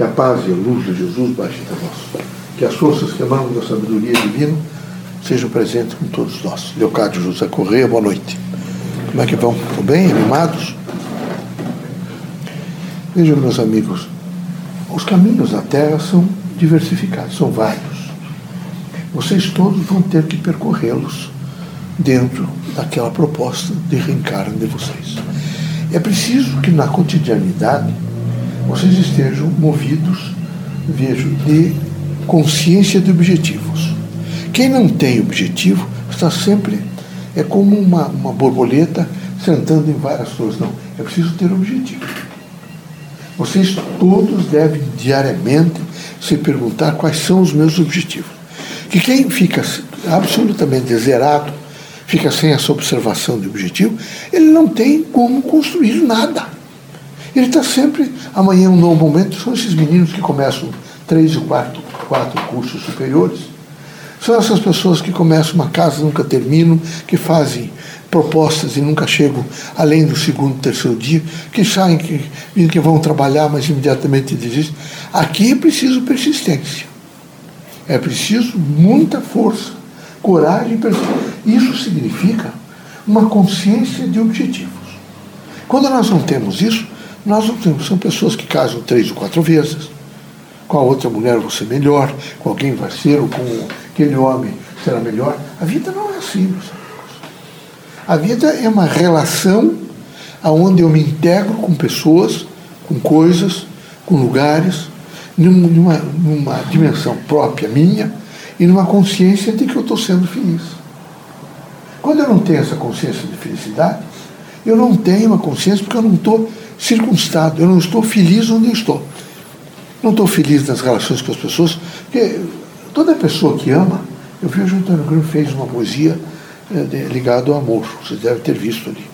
Que a paz e a luz de Jesus baixe até nós. Que as forças que emanam da sabedoria divina sejam presentes com todos nós. Leocádio José Correia, boa noite. Como é que vão? Estão bem? Animados? Vejam, meus amigos, os caminhos da Terra são diversificados, são vários. Vocês todos vão ter que percorrê-los dentro daquela proposta de reencarne de vocês. É preciso que na cotidianidade vocês estejam movidos, vejo, de consciência de objetivos. Quem não tem objetivo está sempre, é como uma, uma borboleta sentando em várias flores. Não, é preciso ter objetivo. Vocês todos devem diariamente se perguntar quais são os meus objetivos. Que quem fica absolutamente zerado, fica sem essa observação de objetivo, ele não tem como construir nada. Ele está sempre, amanhã é um novo momento, são esses meninos que começam três ou quatro, quatro cursos superiores. São essas pessoas que começam uma casa nunca terminam, que fazem propostas e nunca chegam além do segundo, terceiro dia, que saem, que, que vão trabalhar, mas imediatamente desistem. Aqui é preciso persistência. É preciso muita força, coragem e persistência. Isso significa uma consciência de objetivos. Quando nós não temos isso, nós não temos, são pessoas que casam três ou quatro vezes. Com a outra mulher você melhor, com alguém vai ser, ou com aquele homem será melhor. A vida não é assim, meus amigos. A vida é uma relação onde eu me integro com pessoas, com coisas, com lugares, numa, numa dimensão própria minha e numa consciência de que eu estou sendo feliz. Quando eu não tenho essa consciência de felicidade, eu não tenho uma consciência porque eu não estou circunstado, eu não estou feliz onde eu estou. Não estou feliz nas relações com as pessoas, porque toda pessoa que ama, eu vi o Antônio Grimm fez uma poesia é, ligada ao amor, vocês devem ter visto ali.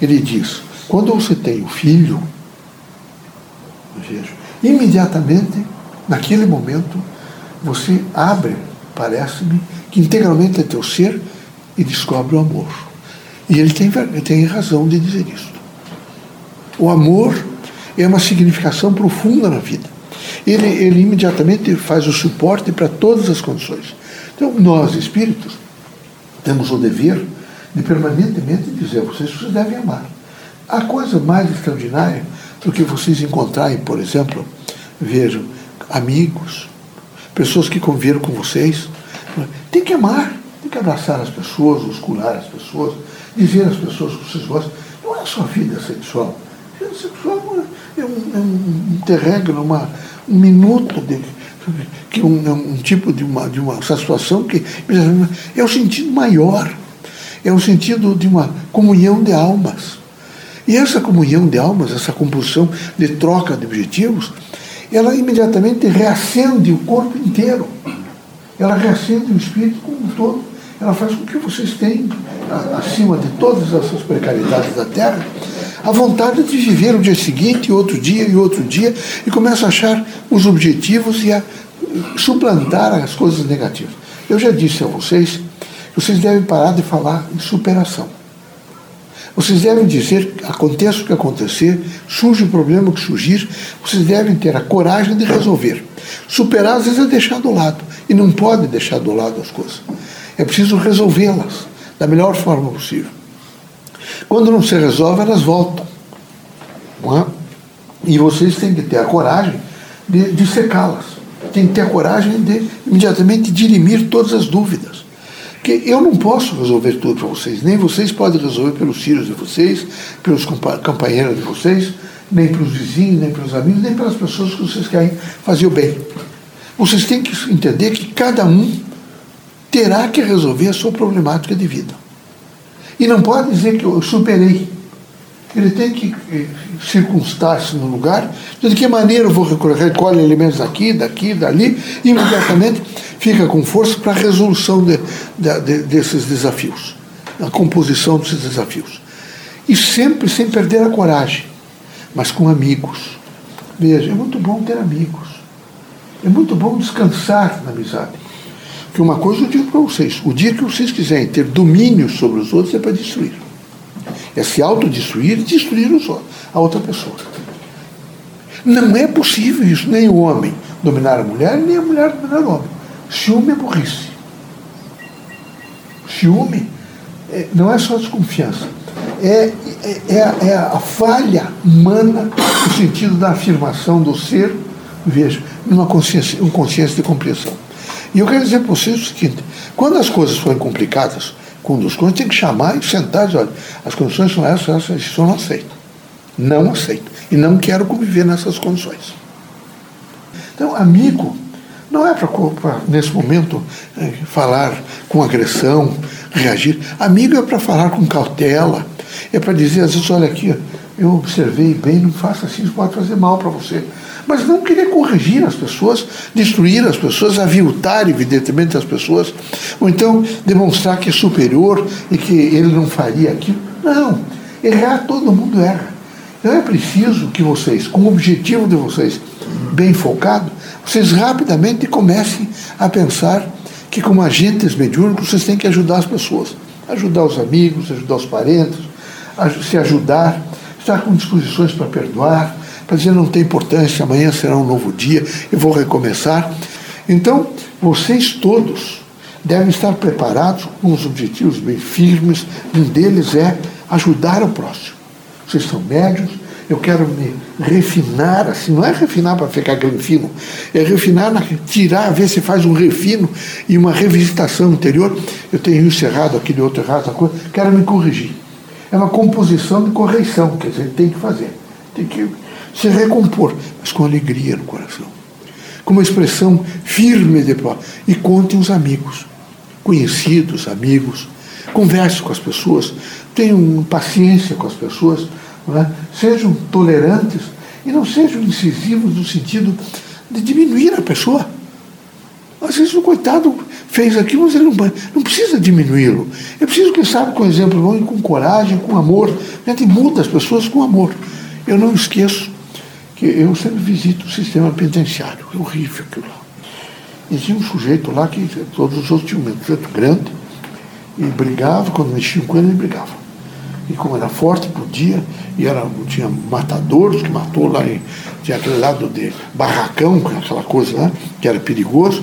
Ele diz, quando você tem o um filho, vejo, imediatamente, naquele momento, você abre, parece-me, que integralmente é teu ser e descobre o amor. E ele tem, tem razão de dizer isso. O amor é uma significação profunda na vida. Ele, ele imediatamente faz o suporte para todas as condições. Então, nós, espíritos, temos o dever de permanentemente dizer a vocês que vocês devem amar. A coisa mais extraordinária do que vocês encontrarem, por exemplo, vejam, amigos, pessoas que conviveram com vocês, tem que amar, tem que abraçar as pessoas, muscular as pessoas, dizer às pessoas que vocês gostam. Não é só vida sexual sexual é um, é um interregno, uma, um minuto de, que um, um, tipo de uma, de uma situação que é o sentido maior, é o sentido de uma comunhão de almas. E essa comunhão de almas, essa compulsão de troca de objetivos, ela imediatamente reacende o corpo inteiro. Ela reacende o espírito como um todo. Ela faz com que vocês tenham, acima de todas essas precariedades da terra, a vontade de viver o dia seguinte, outro dia e outro dia, e começa a achar os objetivos e a suplantar as coisas negativas. Eu já disse a vocês, vocês devem parar de falar em superação. Vocês devem dizer, aconteça o que acontecer, surge o problema que surgir, vocês devem ter a coragem de resolver. Superar, às vezes, é deixar do lado. E não pode deixar do lado as coisas. É preciso resolvê-las da melhor forma possível. Quando não se resolve, elas voltam. É? E vocês têm que ter a coragem de, de secá-las. Tem que ter a coragem de imediatamente dirimir todas as dúvidas. Porque eu não posso resolver tudo para vocês, nem vocês podem resolver pelos filhos de vocês, pelos companheiros de vocês, nem para os vizinhos, nem para os amigos, nem para as pessoas que vocês querem fazer o bem. Vocês têm que entender que cada um terá que resolver a sua problemática de vida. E não pode dizer que eu superei. Ele tem que eh, circunstar-se no lugar, de que maneira eu vou recolher, recolhe elementos daqui, daqui, dali, e imediatamente fica com força para a resolução de, de, de, desses desafios, a composição desses desafios. E sempre sem perder a coragem, mas com amigos. Veja, é muito bom ter amigos. É muito bom descansar na amizade. Que uma coisa eu digo para vocês: o dia que vocês quiserem ter domínio sobre os outros é para destruir. É se autodestruir e destruir os outros, a outra pessoa. Não é possível isso, nem o homem dominar a mulher, nem a mulher dominar o homem. Ciúme é burrice. Ciúme é, não é só desconfiança, é, é, é, a, é a falha humana no sentido da afirmação do ser, veja, numa consciência, uma consciência de compreensão. E eu quero dizer para vocês o seguinte: quando as coisas forem complicadas, contos, tem que chamar e sentar e dizer, olha, as condições são essas, essas, isso eu não aceito. Não aceito. E não quero conviver nessas condições. Então, amigo, não é para, nesse momento, é, falar com agressão, reagir. Amigo é para falar com cautela. É para dizer, às vezes, olha aqui, eu observei bem, não faça assim, isso pode fazer mal para você mas não querer corrigir as pessoas, destruir as pessoas, aviltar, evidentemente, as pessoas, ou então demonstrar que é superior e que ele não faria aquilo. Não, errar todo mundo erra. Então é preciso que vocês, com o objetivo de vocês bem focado, vocês rapidamente comecem a pensar que, como agentes mediúnicos, vocês têm que ajudar as pessoas. Ajudar os amigos, ajudar os parentes, se ajudar, estar com disposições para perdoar, para dizer não tem importância, amanhã será um novo dia, eu vou recomeçar. Então, vocês todos devem estar preparados com os objetivos bem firmes. Um deles é ajudar o próximo. Vocês são médios, eu quero me refinar, assim, não é refinar para ficar fino, é refinar, na, tirar, ver se faz um refino e uma revisitação interior. Eu tenho isso errado, aquele outro errado, coisa, quero me corrigir. É uma composição de correção que a gente tem que fazer. Tem que se recompor, mas com alegria no coração. Com uma expressão firme de pó. E conte os amigos, conhecidos, amigos. Converse com as pessoas, tenham paciência com as pessoas, é? sejam tolerantes e não sejam incisivos no sentido de diminuir a pessoa. Às vezes o coitado fez aquilo, mas ele não, não precisa diminuí-lo. É preciso que sabe com exemplo bom e com coragem, com amor. A gente muda as pessoas com amor. Eu não esqueço que eu sempre visito o sistema penitenciário. É horrível aquilo lá. E tinha um sujeito lá que todos os outros tinham um sujeito grande e brigava, quando mexiam com ele, ele brigava. E como era forte, podia, e era, tinha matadores que matou lá, em, tinha aquele lado de barracão, aquela coisa lá, que era perigoso.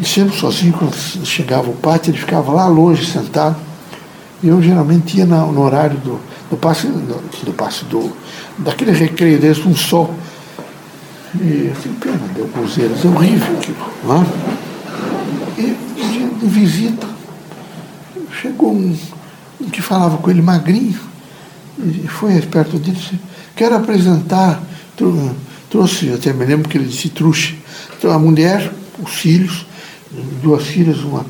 E sempre sozinho, quando chegava o pátio, ele ficava lá longe, sentado. E eu geralmente ia no horário do, do passe, do, do passe do, daquele recreio desse, um sol. E assim, pena, deu cruzeiros, é horrível aquilo. Não é? E um de visita, chegou um, um que falava com ele magrinho, e foi perto dele e disse, quero apresentar, trouxe, até me lembro que ele disse trouxe, a mulher, os filhos, duas filhas, uma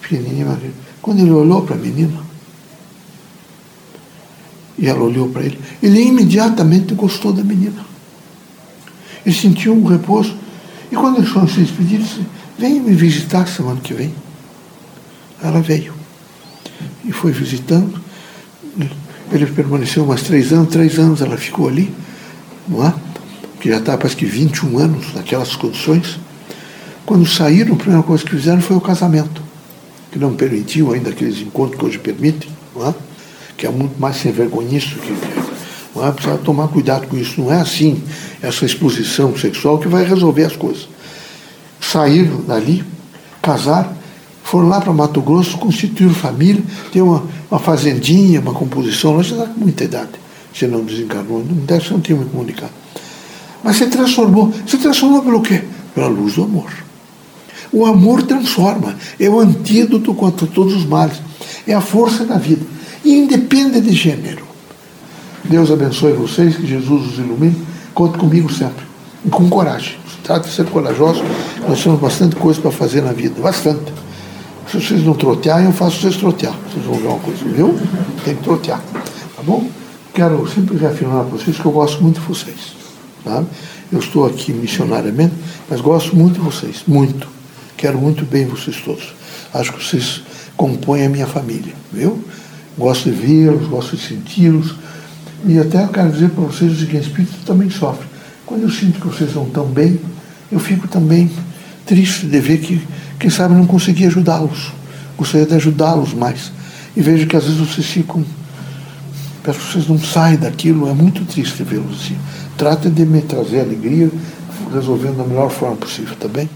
pequenininha, quando ele olhou para a menina, e ela olhou para ele. Ele imediatamente gostou da menina. Ele sentiu um repouso. E quando eles foram se despedir, disse: Venha me visitar semana que vem. Ela veio. E foi visitando. Ele permaneceu umas três anos, três anos ela ficou ali, não é? Que já estava quase que 21 anos naquelas condições. Quando saíram, a primeira coisa que fizeram foi o casamento, que não permitiu ainda aqueles encontros que hoje permitem, é? que é muito mais sem vergonhice do que não é? Precisa tomar cuidado com isso. Não é assim, essa exposição sexual que vai resolver as coisas. Saíram dali, casaram, foram lá para Mato Grosso, constituíram família, tem uma, uma fazendinha, uma composição, lá já está com muita idade. Você não desencarnou, não deve ser, não tem me comunicar. Mas se transformou. Se transformou pelo quê? Pela luz do amor. O amor transforma, é o antídoto contra todos os males, é a força da vida independe de gênero. Deus abençoe vocês, que Jesus os ilumine. Conte comigo sempre. E com coragem. Trate de ser corajoso. Nós temos bastante coisa para fazer na vida. Bastante. Se vocês não trotearem, eu faço vocês trotear. Vocês vão ver uma coisa, viu? Tem que trotear. Tá bom? Quero sempre reafirmar para vocês que eu gosto muito de vocês. Tá? Eu estou aqui missionariamente, mas gosto muito de vocês. Muito. Quero muito bem vocês todos. Acho que vocês compõem a minha família. Viu? gosto de vê-los, gosto de senti-los. E até eu quero dizer para vocês o seguinte, espírito também sofre. Quando eu sinto que vocês não estão bem, eu fico também triste de ver que, quem sabe, não consegui ajudá-los. Gostaria de ajudá-los mais. E vejo que às vezes vocês ficam. Peço que vocês não saem daquilo, é muito triste vê-los assim. Tratem de me trazer alegria, resolvendo da melhor forma possível, tá bem?